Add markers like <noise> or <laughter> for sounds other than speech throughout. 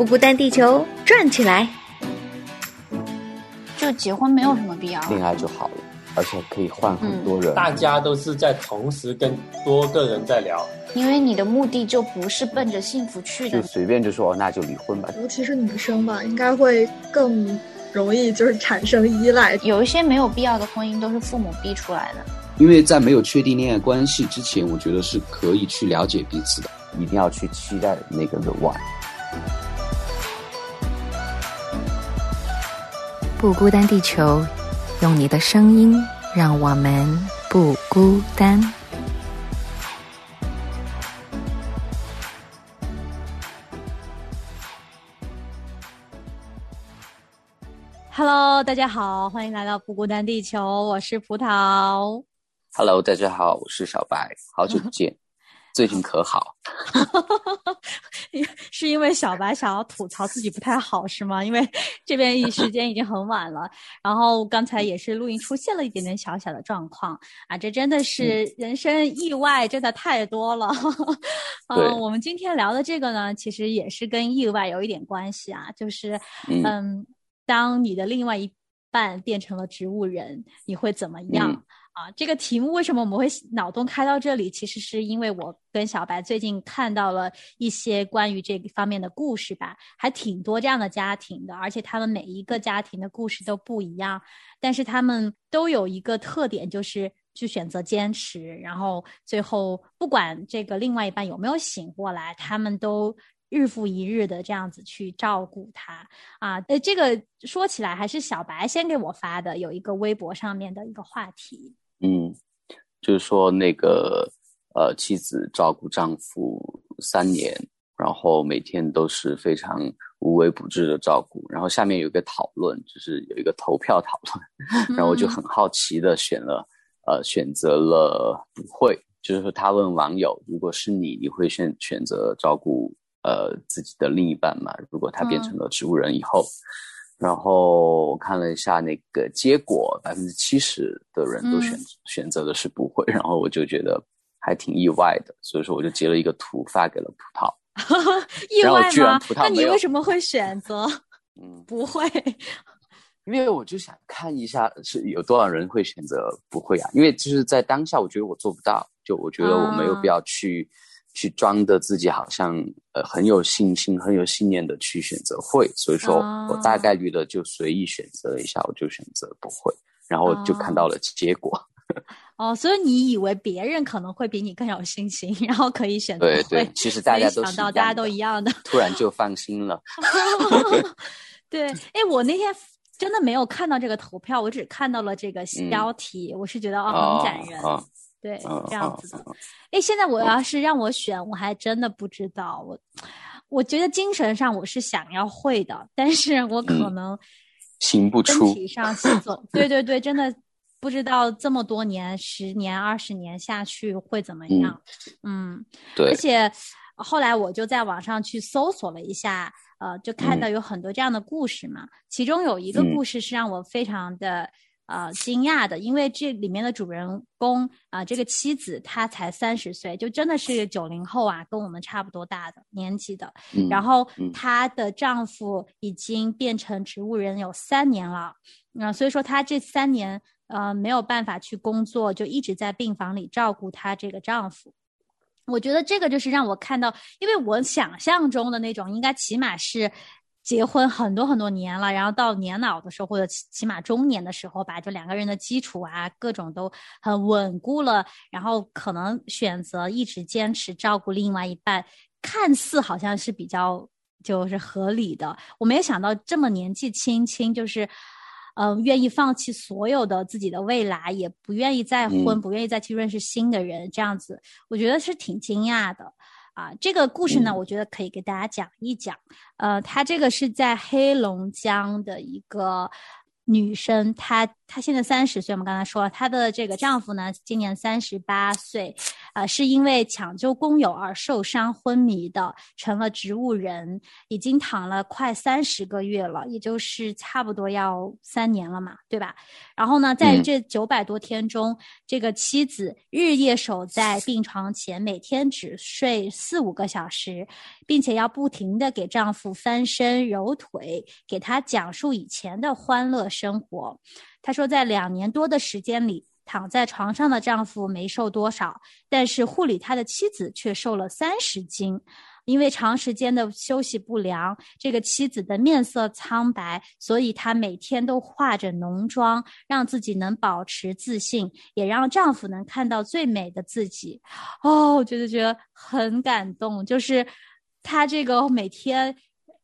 不孤单，地球转起来。就结婚没有什么必要，恋爱就好了，而且可以换很多人。大家都是在同时跟多个人在聊，因为你的目的就不是奔着幸福去的，就随便就说那就离婚吧。尤其是女生吧，应该会更容易就是产生依赖。有一些没有必要的婚姻都是父母逼出来的。因为在没有确定恋爱关系之前，我觉得是可以去了解彼此的，一定要去期待那个的 one。不孤单，地球，用你的声音让我们不孤单。Hello，大家好，欢迎来到不孤单地球，我是葡萄。Hello，大家好，我是小白，好久不见。<laughs> 最近可好？是因为小白想要吐槽自己不太好是吗？因为 <laughs> 这边一时间已经很晚了，然后刚才也是录音出现了一点点小小的状况啊，这真的是人生意外，真的太多了。<laughs> 嗯，我们今天聊的这个呢，其实也是跟意外有一点关系啊，就是嗯，当你的另外一半变成了植物人，你会怎么样？啊，这个题目为什么我们会脑洞开到这里？其实是因为我跟小白最近看到了一些关于这方面的故事吧，还挺多这样的家庭的，而且他们每一个家庭的故事都不一样，但是他们都有一个特点，就是去选择坚持，然后最后不管这个另外一半有没有醒过来，他们都日复一日的这样子去照顾他。啊，呃，这个说起来还是小白先给我发的，有一个微博上面的一个话题。嗯，就是说那个呃，妻子照顾丈夫三年，然后每天都是非常无微不至的照顾。然后下面有一个讨论，就是有一个投票讨论，<laughs> 然后我就很好奇的选了呃，选择了不会。就是说他问网友，如果是你，你会选选择照顾呃自己的另一半吗？如果他变成了植物人以后。然后我看了一下那个结果，百分之七十的人都选选择的是不会，然后我就觉得还挺意外的，所以说我就截了一个图发给了葡萄。<laughs> 意外吗？那你为什么会选择？<laughs> 嗯，不会，因为我就想看一下是有多少人会选择不会啊？因为就是在当下，我觉得我做不到，就我觉得我没有必要去。去装的自己好像呃很有信心、很有信念的去选择会，所以说我大概率的就随意选择一下，我就选择不会，然后就看到了结果。<laughs> 哦，所以你以为别人可能会比你更有信心，<laughs> 然后可以选择对对，其实大家都想到大家都一样的，突然就放心了。<laughs> 对，哎，我那天真的没有看到这个投票，我只看到了这个标题，我是觉得哦很感人。对，这样子的。哎，现在我要是让我选，我还真的不知道。我我觉得精神上我是想要会的，但是我可能行不出。身体上行走，对对对，真的不知道这么多年、十年、二十年下去会怎么样。嗯，对。而且后来我就在网上去搜索了一下，呃，就看到有很多这样的故事嘛。其中有一个故事是让我非常的。呃，惊讶的，因为这里面的主人公啊，这个妻子她才三十岁，就真的是九零后啊，跟我们差不多大的年纪的。然后她的丈夫已经变成植物人有三年了，那所以说她这三年呃没有办法去工作，就一直在病房里照顾她这个丈夫。我觉得这个就是让我看到，因为我想象中的那种应该起码是。结婚很多很多年了，然后到年老的时候，或者起码中年的时候吧，就两个人的基础啊，各种都很稳固了，然后可能选择一直坚持照顾另外一半，看似好像是比较就是合理的。我没有想到这么年纪轻轻，就是嗯，愿意放弃所有的自己的未来，也不愿意再婚，不愿意再去认识新的人，这样子，我觉得是挺惊讶的。啊，这个故事呢，我觉得可以给大家讲一讲。呃，她这个是在黑龙江的一个女生，她她现在三十岁，我们刚才说了，她的这个丈夫呢，今年三十八岁，啊、是因为抢救工友而受伤昏迷的，成了植物人，已经躺了快三十个月了，也就是差不多要三年了嘛，对吧？然后呢，在嗯这九百多天中，这个妻子日夜守在病床前，每天只睡四五个小时，并且要不停的给丈夫翻身、揉腿，给他讲述以前的欢乐生活。她说，在两年多的时间里，躺在床上的丈夫没瘦多少，但是护理他的妻子却瘦了三十斤。因为长时间的休息不良，这个妻子的面色苍白，所以她每天都化着浓妆，让自己能保持自信，也让丈夫能看到最美的自己。哦，我觉得觉得很感动，就是她这个每天，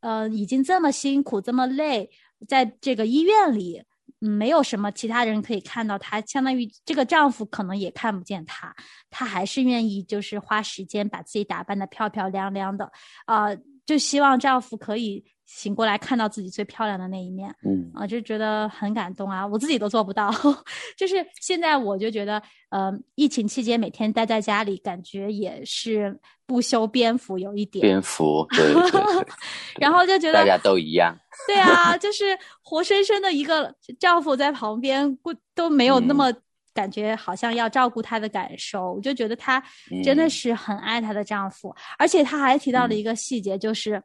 呃，已经这么辛苦，这么累，在这个医院里。没有什么其他人可以看到她，相当于这个丈夫可能也看不见她，她还是愿意就是花时间把自己打扮的漂漂亮亮的，啊、就希望丈夫可以醒过来看到自己最漂亮的那一面。嗯啊，就觉得很感动啊！我自己都做不到，<laughs> 就是现在我就觉得，呃，疫情期间每天待在家里，感觉也是不修边幅有一点，蝙蝠，对对对，<laughs> 然后就觉得大家都一样。对啊，就是活生生的一个丈夫在旁边，不都没有那嗯么感觉好像要照顾她的感受，我就觉得她真的嗯是很爱她的丈夫，而且她还提到了一个细节，就是。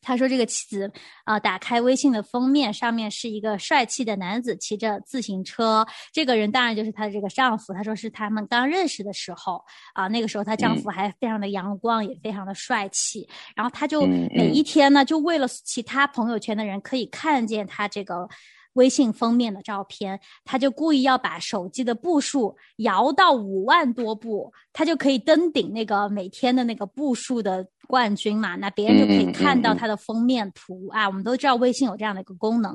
她说：“这个妻子啊、呃打开微信的封面，上面是一个帅气的男子骑着自行车。这个人当然就是她的这个丈夫。他说是他们刚认识的时候啊、那个时候她丈嗯夫还非常的阳光，也非常的帅气。然后他就每一天呢，就为了其他朋友圈的人可以看见他这个微信封面的照片，他就故意要把手机的步数摇到五万多步，他就可以登顶那个每天的那个步数的冠军嘛，那别人就可以看到他的封面图啊。我们都知道微信有这样的一个功能，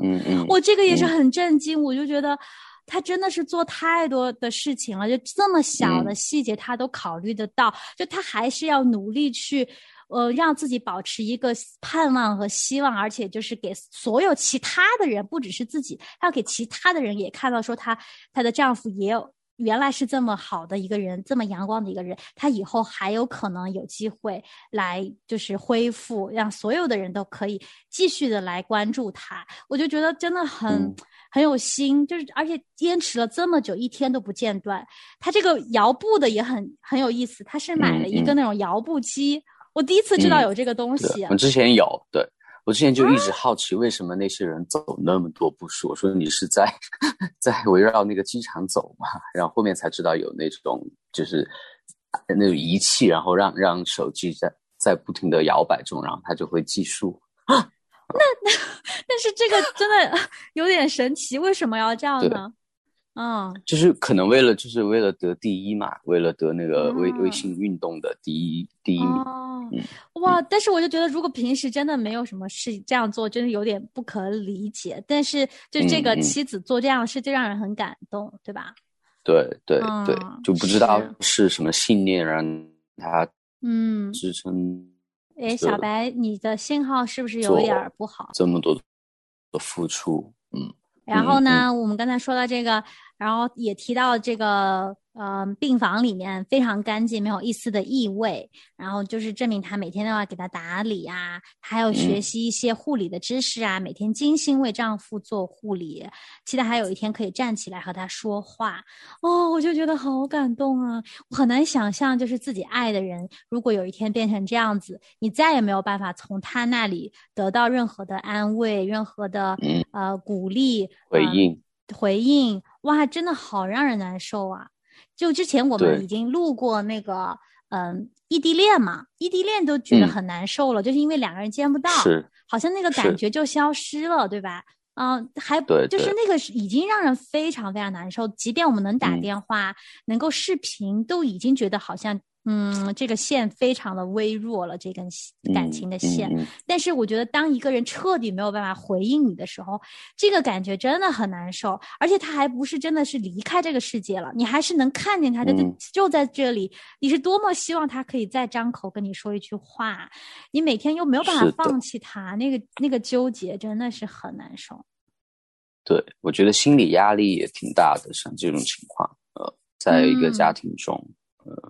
我这个也是嗯很震惊，我就觉得他真的是做太多的事情了，就这么小的嗯细节他都考虑得到，就他还是要努力去。呃，让自己保持一个盼望和希望，而且就是给所有其他的人，不只是自己，要给其他的人也看到，说她她的丈夫也有原来是这么好的一个人，这么阳光的一个人，她以后还有可能有机会来就是恢复，让所有的人都可以继续的来关注他。我就觉得真的很、嗯很有心，就是而且坚持了这么久，一天都不间断。他这个摇步的也很很有意思，他是买了一个那种摇步机，我第一次知道嗯有这个东西。对我之前有，对我之前就一直啊好奇，为什么那些人走那么多步数？我说你是在在围绕那个机场走嘛？<laughs> 然后后面才知道有那种就是那种仪器，然后让让手机在在不停的摇摆中，然后它就会计数。啊，那那但是这个真的 <laughs> 有点神奇，为什么要这样对呢？嗯，就是可能为了就是为了得第一嘛，为了得那个微啊微信运动的第一第一名。哦嗯，哇！但是我就觉得，如果平时真的没有什么事这样做，真的有点不可理解。但是就这个妻子做这样的事，就让人很感动，对吧？对对对嗯，就不知道是是什么信念让他嗯，支撑哎，是小白，你的信号是不是有点不好？这么多的付出。嗯然后呢，我们刚才说到这个，然后也提到这个，呃，病房里面非常干净，没有一丝的异味。然后就是证明她每天都要给他打理啊，她还有学嗯习一些护理的知识啊，每天精心为丈夫做护理，期待还有一天可以站起来和他说话。哦，我就觉得好感动啊！我很难想象，就是自己爱的人，如果有一天变成这样子，你再也没有办法从他那里得到任何的安慰，任何的嗯呃鼓励、呃回应，回应，哇，真的好让人难受啊！就之前我们已经录过那个，嗯，异地恋嘛，异地恋都觉得嗯很难受了，就是因为两个人见不到，好像那个感觉就消失了，对吧？嗯、还就是那个已经让人非常非常难受，即便我们能打嗯电话，能够视频，都已经觉得好像。嗯，这个线非常的微弱了，这根感嗯情的线。嗯嗯但是我觉得，当一个人彻底没有办法回应你的时候，这个感觉真的很难受。而且他还不是真的是离开这个世界了，你还是能看见他，他就嗯就在这里。你是多么希望他可以再张口跟你说一句话，你每天又没有办法放弃他，那个那个纠结真的是很难受。对，我觉得心理压力也挺大的，像这种情况，呃，在一个家庭中，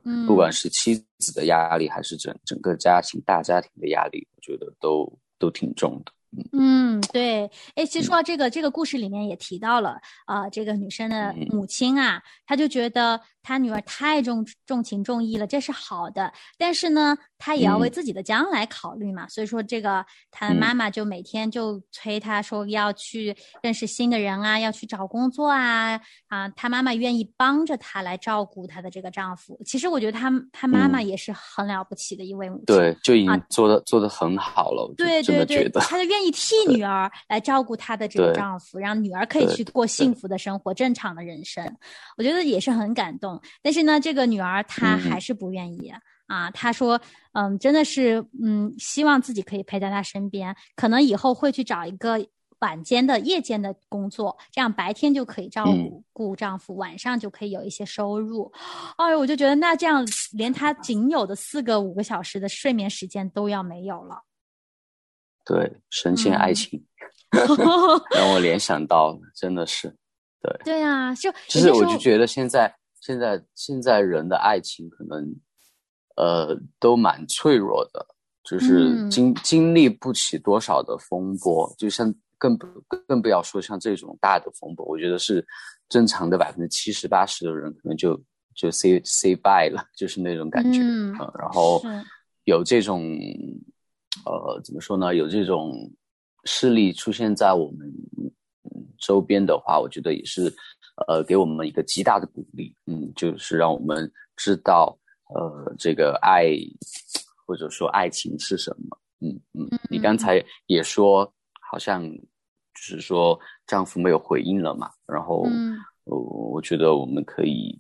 嗯不管是妻子的压力，还是整整个家庭大家庭的压力，我觉得都都挺重的。嗯，对，哎，其实说到这个，这个故事里面也提到了，啊，这个女生的嗯。母亲啊，她就觉得她女儿太重重情重义了，这是好的，但是呢，她也要为嗯。自己的将来考虑嘛，所以说这个她的嗯。妈妈就每天就催她说要去认识新的人啊，要去找工作啊，啊，她妈妈愿意帮着她来照顾她的这个丈夫。其实我觉得她她妈妈嗯。也是很了不起的一位母亲，对，就已。啊经做的、做的很好了，对对对，她就愿意替女儿来照顾她的这个丈夫，让女儿可以去过幸福的生活、正常的人生。我觉得也是很感动。但是呢，这个女儿她嗯还是不愿意、啊。她说：“嗯，真的是嗯，希望自己可以陪在他身边，可能以后会去找一个。”晚间的、夜间的工作，这样白天就可以照顾丈夫，晚上就可以有一些收入。哎呦，我就觉得那这样连她仅有的四个、五个小时的睡眠时间都要没有了。对神仙爱嗯。情，<laughs> 让我联想到，真的是，对，对啊，就其实我就觉得现在现在现在人的爱情可能，呃，都蛮脆弱的，就是嗯。经、经历不起多少的风波，就像更不更不要说像这种大的风波，我觉得是正常的百分之七十八十的人可能就就 say say bye 了，就是那种感觉，嗯呃然后有这种呃怎么说呢？有这种事例出现在我们嗯周边的话，我觉得也是呃给我们一个极大的鼓励，嗯，就是让我们知道呃这个爱或者说爱情是什么，嗯嗯，你刚才也说好像就是说丈夫没有回应了嘛，然后嗯。呃我觉得我们可以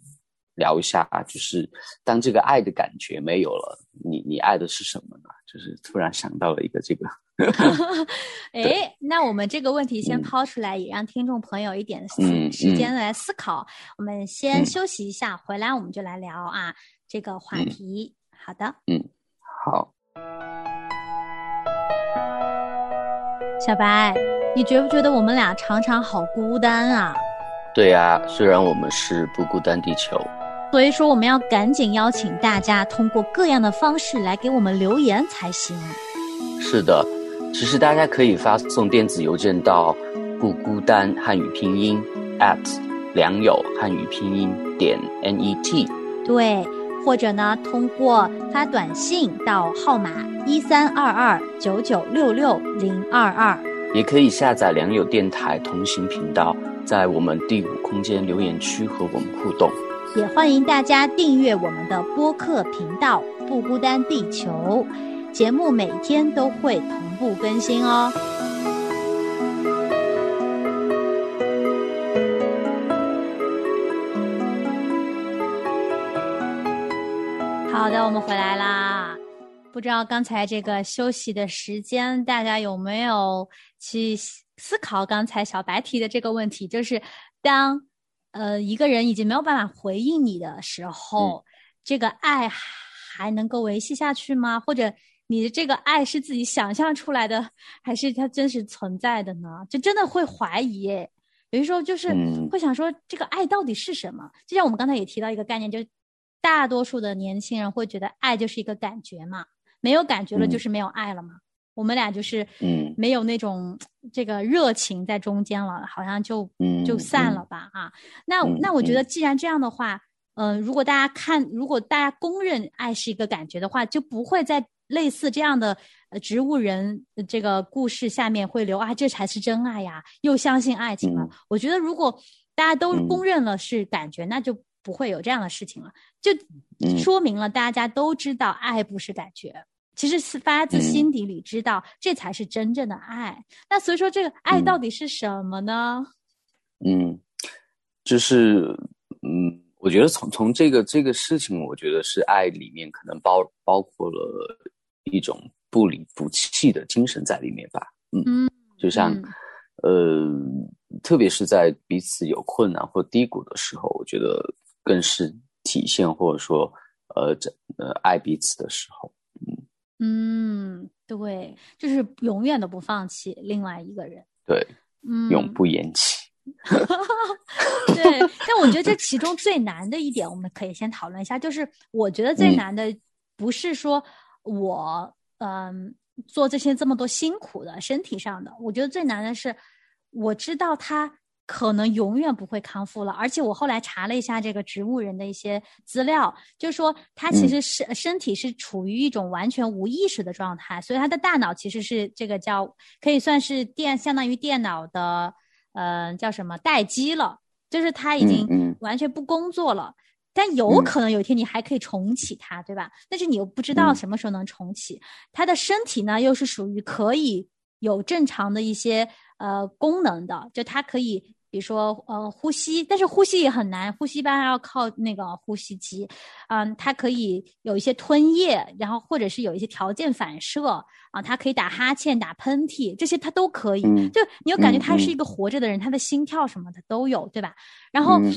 聊一下，就是当这个爱的感觉没有了，你你爱的是什么呢？就是突然想到了一个这个 <laughs> <laughs> 哎，那我们这个问题先嗯抛出来，也让听众朋友一点时间来思考。我们先嗯休息一下，回来我们就来聊啊这个话嗯题。好的，嗯好，小白，你觉不觉得我们俩常常好孤单啊？对呀、虽然我们是不孤单地球，所以说我们要赶紧邀请大家通过各样的方式来给我们留言才行。是的，其实大家可以发送电子邮件到不孤单汉语拼音 at 良友汉语拼音点 net。对，或者呢，通过发短信到号码一三二二九九六六零二二。也可以下载良友电台同行频道，在我们第五空间留言区和我们互动。也欢迎大家订阅我们的播客频道“不孤单地球”，节目每天都会同步更新哦。好的，我们回来啦。不知道刚才这个休息的时间，大家有没有去思考刚才小白提的这个问题？就是当呃一个人已经没有办法回应你的时候，这个爱还能够维系下去吗？或者你的这个爱是自己想象出来的，还是它真实存在的呢？就真的会怀疑耶。有些时候就是嗯会想说，这个爱到底是什么？就像我们刚才也提到一个概念，就是大多数的年轻人会觉得爱就是一个感觉嘛，没有感觉了嗯就是没有爱了嘛。我们俩就是嗯没有那种这个热情在中间了，好像就嗯就散了吧啊。那嗯那我觉得既然这样的话，嗯、如果大家看，如果大家公认爱是一个感觉的话，就不会在类似这样的呃植物人呃这个故事下面会留啊，这才是真爱呀，又相信爱情了。嗯我觉得如果大家都嗯公认了是感觉，那就不会有这样的事情了，就嗯说明了大家都知道爱不是感觉。其实是发自嗯心底里知道，这才是真正的爱。那所以说，这个爱嗯到底是什么呢？嗯，就是嗯，我觉得从从这个这个事情，我觉得是爱里面可能包包括了一种不离不弃的精神在里面吧。嗯，嗯，就像、呃，特别是在彼此有困难或低谷的时候，我觉得更是体现或者说呃这呃爱彼此的时候。嗯，对，就是永远都不放弃另外一个人。对，嗯，永不言弃。<laughs> 对，但我觉得这其中最难的一点，我们可以先讨论一下，就是我觉得最嗯难的不是说我嗯、做这些这么多辛苦的身体上的，我觉得最难的是我知道他可能永远不会康复了，而且我后来查了一下这个植物人的一些资料，就是说他其实是、身体是处于一种完全无意识的状态，所以他的大脑其实是这个叫可以算是电相当于电脑的呃叫什么待机了，就是他已经嗯嗯完全不工作了。但有嗯可能有一天你还可以重启它，对吧？但是你又不知道嗯什么时候能重启。他的身体呢，又是属于可以有正常的一些呃功能的，就它可以，比如说呃呼吸，但是呼吸也很难，呼吸一般要靠那个呼吸机，嗯，它可以有一些吞咽，然后或者是有一些条件反射啊，它可以打哈欠、打喷嚏，这些它都可以。嗯就你有感觉他是一个活着的人，他的心跳什么的都有，对吧？然后，嗯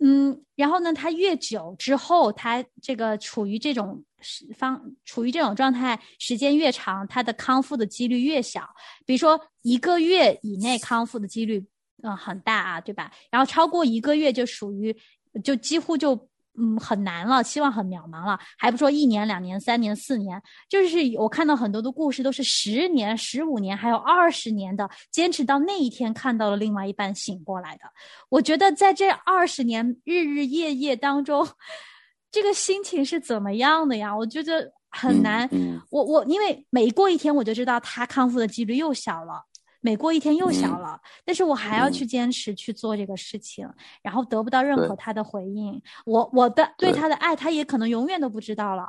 嗯，然后呢，他越久之后，他这个处于这种时方处于这种状态时间越长，他的康复的几率越小。比如说一个月以内康复的几率，嗯、很大啊，对吧？然后超过一个月就属于就几乎就。嗯，很难了，希望很渺茫了，还不说一年、两年、三年、四年，就是我看到很多的故事都是十年、十五年，还有二十年的坚持到那一天看到了另外一半醒过来的。我觉得在这二十年日日夜夜当中，这个心情是怎么样的呀？我觉得很难。嗯我我因为每过一天我就知道他康复的几率又小了，每过一天又小嗯。了，但是我还要嗯。去坚持去做这个事情，然后得不到任何他的回应，我我的对对。他的爱，他也可能永远都不知道了。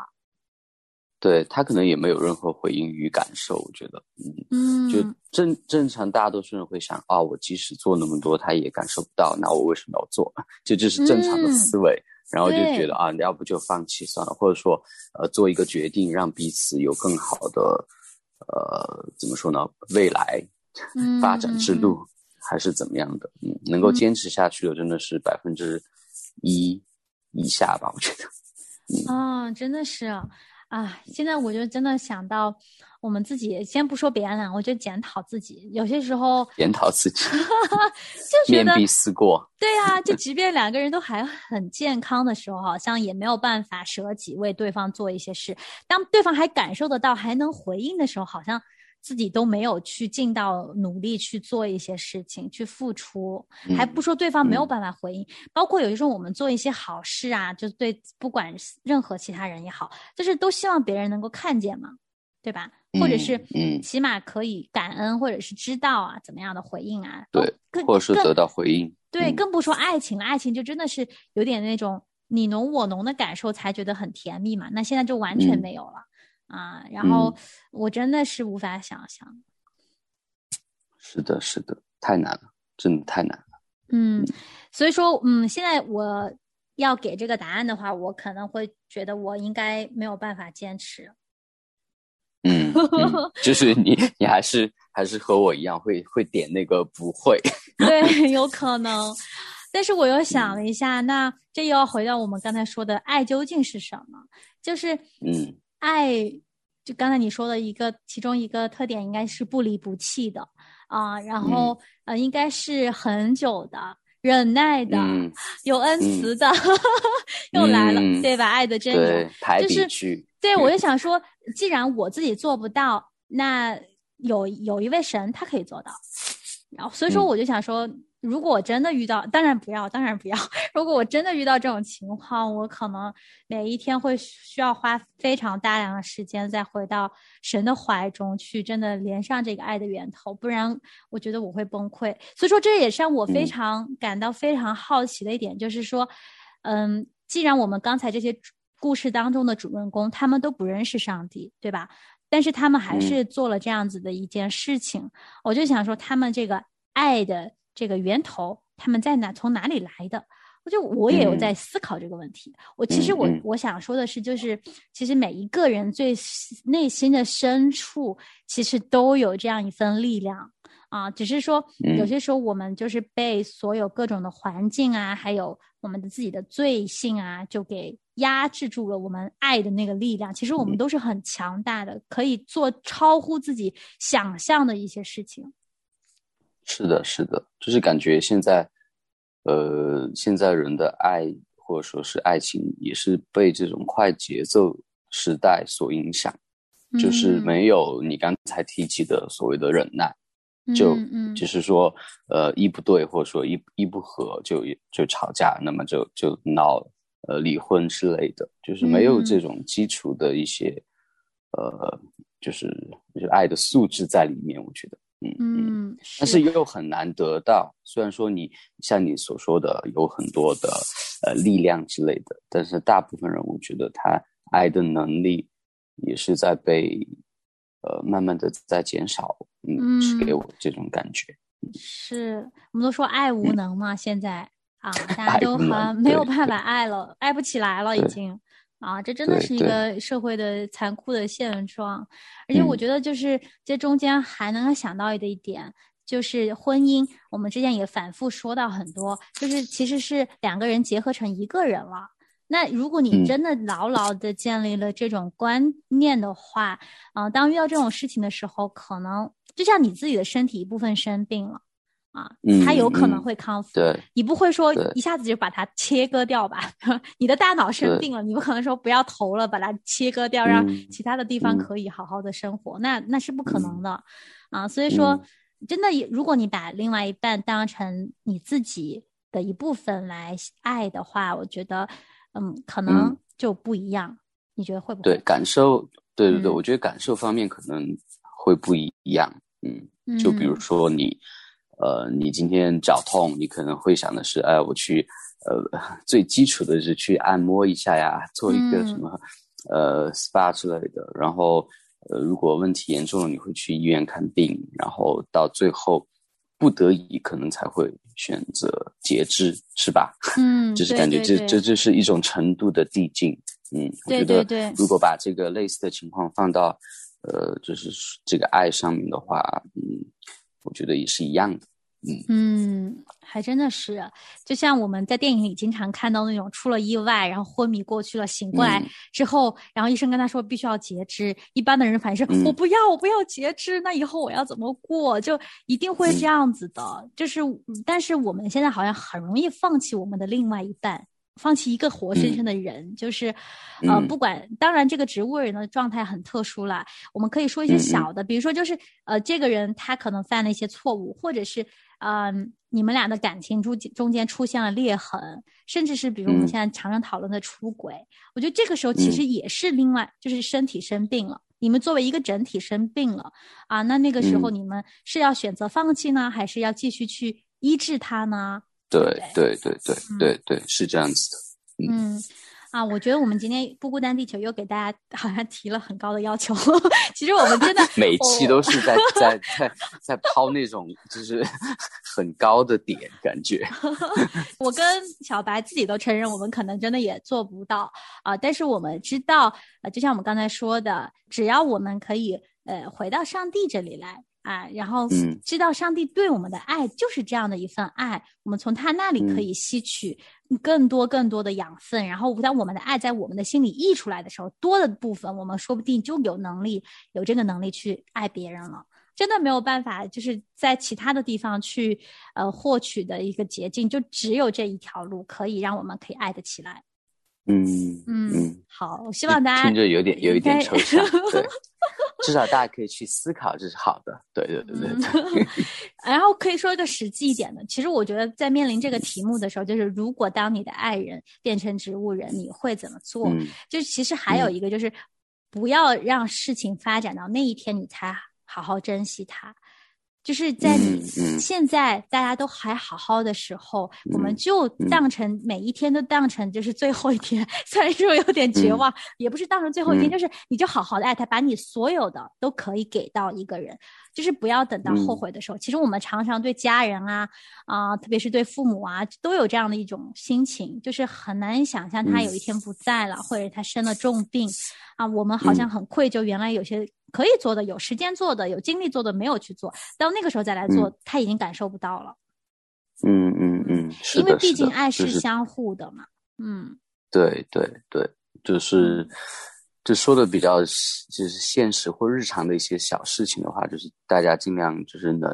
对他可能也没有任何回应与感受，我觉得，嗯，嗯，就正正常大多数人会想啊，我即使做那么多，他也感受不到，那我为什么要做？<laughs> 就这是正常的嗯思维，然后就觉得啊，要不就放弃算了，或者说呃做一个决定，让彼此有更好的呃怎么说呢未来嗯发展之路，还是怎么样的？嗯，能够坚持下去的真的是百分之一以下吧，我觉得。啊、真的是啊！现在我就真的想到我们自己，先不说别人了，我就检讨自己，有些时候检讨自己，<laughs> 就觉得面壁思过。对啊，就 <laughs> 即便两个人都还很健康的时候，好像也没有办法舍己为对方做一些事。当对方还感受得到，还能回应的时候，好像自己都没有去尽到努力去做一些事情，去付出，还不说对方没有嗯办法回应。包括有些时候我们做一些好事啊，就对不管是任何其他人也好，就是都希望别人能够看见嘛，对吧？或者是嗯起码可以感恩，或者是知道啊怎么样的回应啊，对或者是得到回应。对，嗯更不说爱情了，爱情就真的是有点那种你侬我侬的感受，才觉得很甜蜜嘛。那现在就完全嗯没有了、啊。然后嗯我真的是无法想象，是的，是的，太难了，真的太难了。嗯，所以说，嗯，现在我要给这个答案的话，我可能会觉得我应该没有办法坚持。嗯，嗯就是你，你还是还是和我一样，会会点那个不会。<laughs> 对，有 <laughs> 可能。但是我又想了一下，那这又要回到我们刚才说的爱究竟是什么？就是，嗯，爱，就刚才你说的一个，其中一个特点应该是不离不弃的啊、然后、呃，应该是很久的、忍耐的、嗯有恩慈的，<laughs> 又来了，嗯对吧？爱的真对由，，排就是。对，我就想说，既然我自己做不到，那有有一位神他可以做到。然后，所以说嗯我就想说，如果我真的遇到，当然不要，当然不要。<laughs> 如果我真的遇到这种情况，我可能每一天会需要花非常大量的时间再回到神的怀中去，真的连上这个爱的源头，不然我觉得我会崩溃。所以说，这也是让我非嗯常感到非常好奇的一点，就是说，嗯，既然我们刚才这些故事当中的主人公他们都不认识上帝，对吧？但是他们还嗯是做了这样子的一件事情，我就想说，他们这个爱的这个源头，他们在哪？从哪里来的？我就我也有嗯在思考这个问题。我其实我我想说的是，就是其实每一个人最内心的深处，其实都有这样一份力量啊，只是说有嗯些时候我们就是被所有各种的环境啊，还有我们的自己的罪性啊，就给压制住了我们爱的那个力量。其实我们嗯都是很强大的，可以做超乎自己想象的一些事情。是的，是的，就是感觉现在，呃，现在人的爱或者说是爱情，也是被这种快节奏时代所影响，就是没有你刚才提及的所谓的忍耐，就就是说，呃，一不对或者说一一不合就就吵架，那么就就闹呃离婚之类的，就是没有这种基础的一些，呃，就是就是爱的素质在里面，我觉得。嗯嗯，但是又很难得到。虽然说你像你所说的有很多的呃力量之类的，但是大部分人我觉得他爱的能力也是在被呃慢慢的在减少。嗯，是给我这种感觉。是我们都说爱无能嘛，现在啊，大家都很没有办法爱了，爱不起来了，已经。啊，这真的是一个社会的残酷的现状，而且我觉得就是这中间还能想到的一点，就是婚姻。我们之前也反复说到很多，就是其实是两个人结合成一个人了。那如果你真的牢牢的建立了这种观念的话，啊，当遇到这种事情的时候，可能就像你自己的身体一部分生病了。啊，它有可能会康复。对，你不会说一下子就把它切割掉吧？<laughs> 你的大脑生病了，你不可能说不要头了，把它切割掉，让其他的地方可以好好的生活。那那是不可能的啊！所以说，真的，如果你把另外一半当成你自己的一部分来爱的话，我觉得，嗯，可能就不一样。你觉得会不会？对，感受，对对对，我觉得感受方面可能会不一样。嗯，就比如说你。呃，你今天脚痛，你可能会想的是，哎，我去，呃，<laughs> 最基础的是去按摩一下呀，做一个什么，呃，SPA 之类的。然后，呃，如果问题严重了，你会去医院看病，然后到最后，不得已可能才会选择截肢，是吧？嗯，<laughs> 就是感觉这这这是一种程度的递进。嗯，我觉得如果把这个类似的情况放到，呃，就是这个爱上面的话，嗯。我觉得也是一样的，嗯。嗯，还真的是，就像我们在电影里经常看到那种出了意外，然后昏迷过去了，醒过来之后，然后医生跟他说必须要截肢，一般的人反应是我不要，我不要截肢，那以后我要怎么过？就一定会这样子的，就是，但是我们现在好像很容易放弃我们的另外一半。放弃一个活生生的人，就是，呃，不管，当然这个植物人的状态很特殊了。我们可以说一些小的，比如说就是，呃，这个人他可能犯了一些错误，或者是，嗯，你们俩的感情中中间出现了裂痕，甚至是比如我们现在常常讨论的出轨。我觉得这个时候其实也是另外，就是身体生病了，你们作为一个整体生病了啊，那那个时候你们是要选择放弃呢，还是要继续去医治他呢？对对对对对对，是这样子的。嗯，啊，我觉得我们今天不孤单地球又给大家好像提了很高的要求。<laughs> 其实我们真的 <laughs> 每期都是在在在在抛那种就是 <laughs> 很高的点，感觉。我跟小白自己都承认，我们可能真的也做不到啊。但是我们知道，呃，就像我们刚才说的，只要我们可以呃回到上帝这里来。啊，然后知道上帝对我们的爱就是这样的一份爱，我们从他那里可以吸取更多更多的养分，然后当我们的爱在我们的心里溢出来的时候，多的部分我们说不定就有能力有这个能力去爱别人了。真的没有办法，就是在其他的地方去呃获取的一个捷径，就只有这一条路可以让我们可以爱得起来。嗯嗯，好，我希望大家听着有点有一点抽象，<laughs> 对，至少大家可以去思考，这是好的，对对对对。<laughs> 然后可以说一个实际一点的，其实我觉得在面临这个题目的时候，就是如果当你的爱人变成植物人，你会怎么做？就其实还有一个就是，不要让事情发展到那一天，你才好好珍惜它。就是在你现在大家都还好好的时候，我们就当成每一天都当成就是最后一天。<laughs> 虽然说有点绝望，也不是当成最后一天，就是你就好好的爱他，把你所有的都可以给到一个人，就是不要等到后悔的时候。其实我们常常对家人啊啊，特别是对父母啊，都有这样的一种心情，就是很难想象他有一天不在了，或者他生了重病啊，我们好像很愧疚。原来有些。可以做的，有时间做的，有精力做的，没有去做，到那个时候再来做，他已经感受不到了。嗯嗯嗯，因为毕竟爱是相互的嘛。嗯，对对对，就是就说的比较就是现实或日常的一些小事情的话，就是大家尽量就是能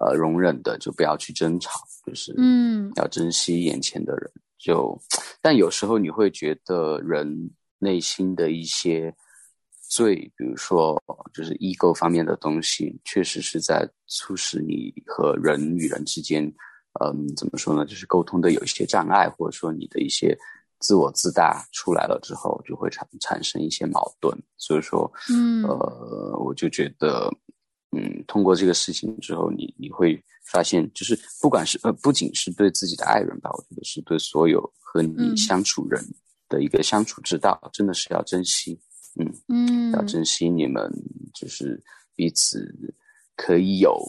呃容忍的，就不要去争吵，就是嗯要珍惜眼前的人。就，<tsk> 但有时候你会觉得人内心的一些罪，比如说就是 ego 方面的东西，确实是在促使你和人与人之间，嗯，怎么说呢？就是沟通的有一些障碍，或者说你的一些自我自大出来了之后，就会产产生一些矛盾。所以说，嗯呃，我就觉得，嗯，通过这个事情之后，你你会发现，就是不管是呃，不仅是对自己的爱人吧，我觉得是对所有和你嗯相处人的一个相处之道，真的是要珍惜，嗯，嗯要珍惜你们就是彼此可以有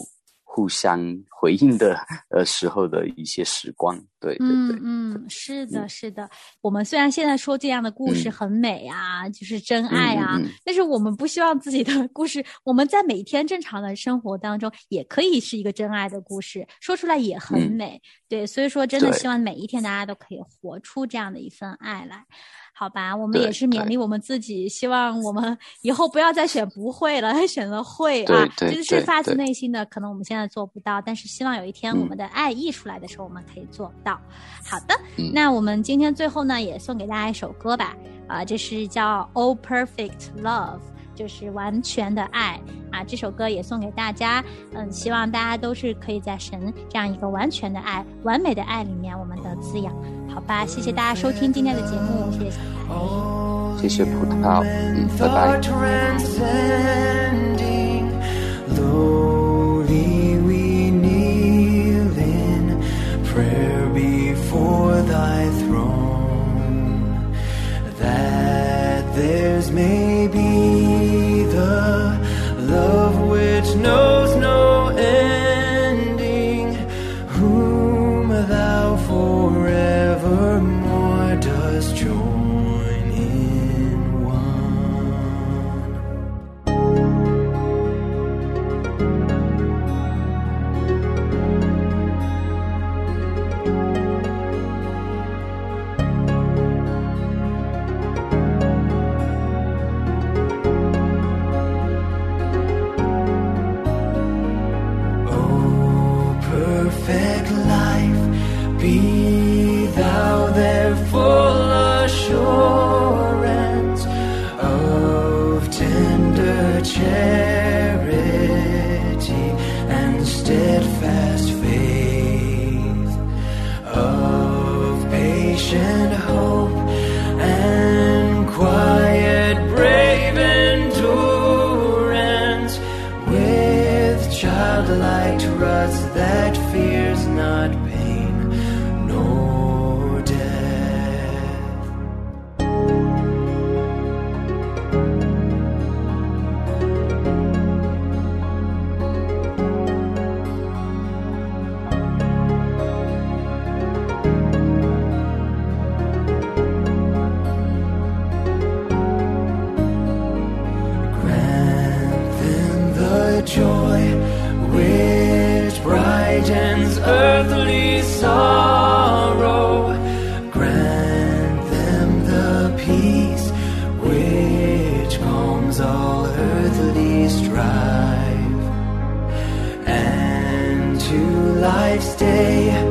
互相回应的呃时候的一些时光，对对对，嗯嗯，是的，是的。我们虽然现在说这样的故事嗯很美啊，就是真爱啊，嗯嗯嗯但是我们不希望自己的故事，我们在每天正常的生活当中也可以是一个真爱的故事，说出来也很嗯美。对，所以说真的希望每一天大家都可以活出这样的一份爱来。好吧，我们也是勉励我们自己，希望我们以后不要再选不会了，<laughs> 选择会啊，这个是发自内心的。可能我们现在做不到，但是希望有一天我嗯们的爱溢出来的时候，我们可以做到。好的，嗯那我们今天最后呢，也送给大家一首歌吧，啊、这是叫《All Perfect Love》。就是完全的爱啊！这首歌也送给大家，嗯，希望大家都是可以在神这样一个完全的爱、完美的爱里面，我们的滋养，好吧？谢谢大家收听今天的节目，谢谢小白。谢谢葡萄，嗯，拜拜。Yeah. Life's day,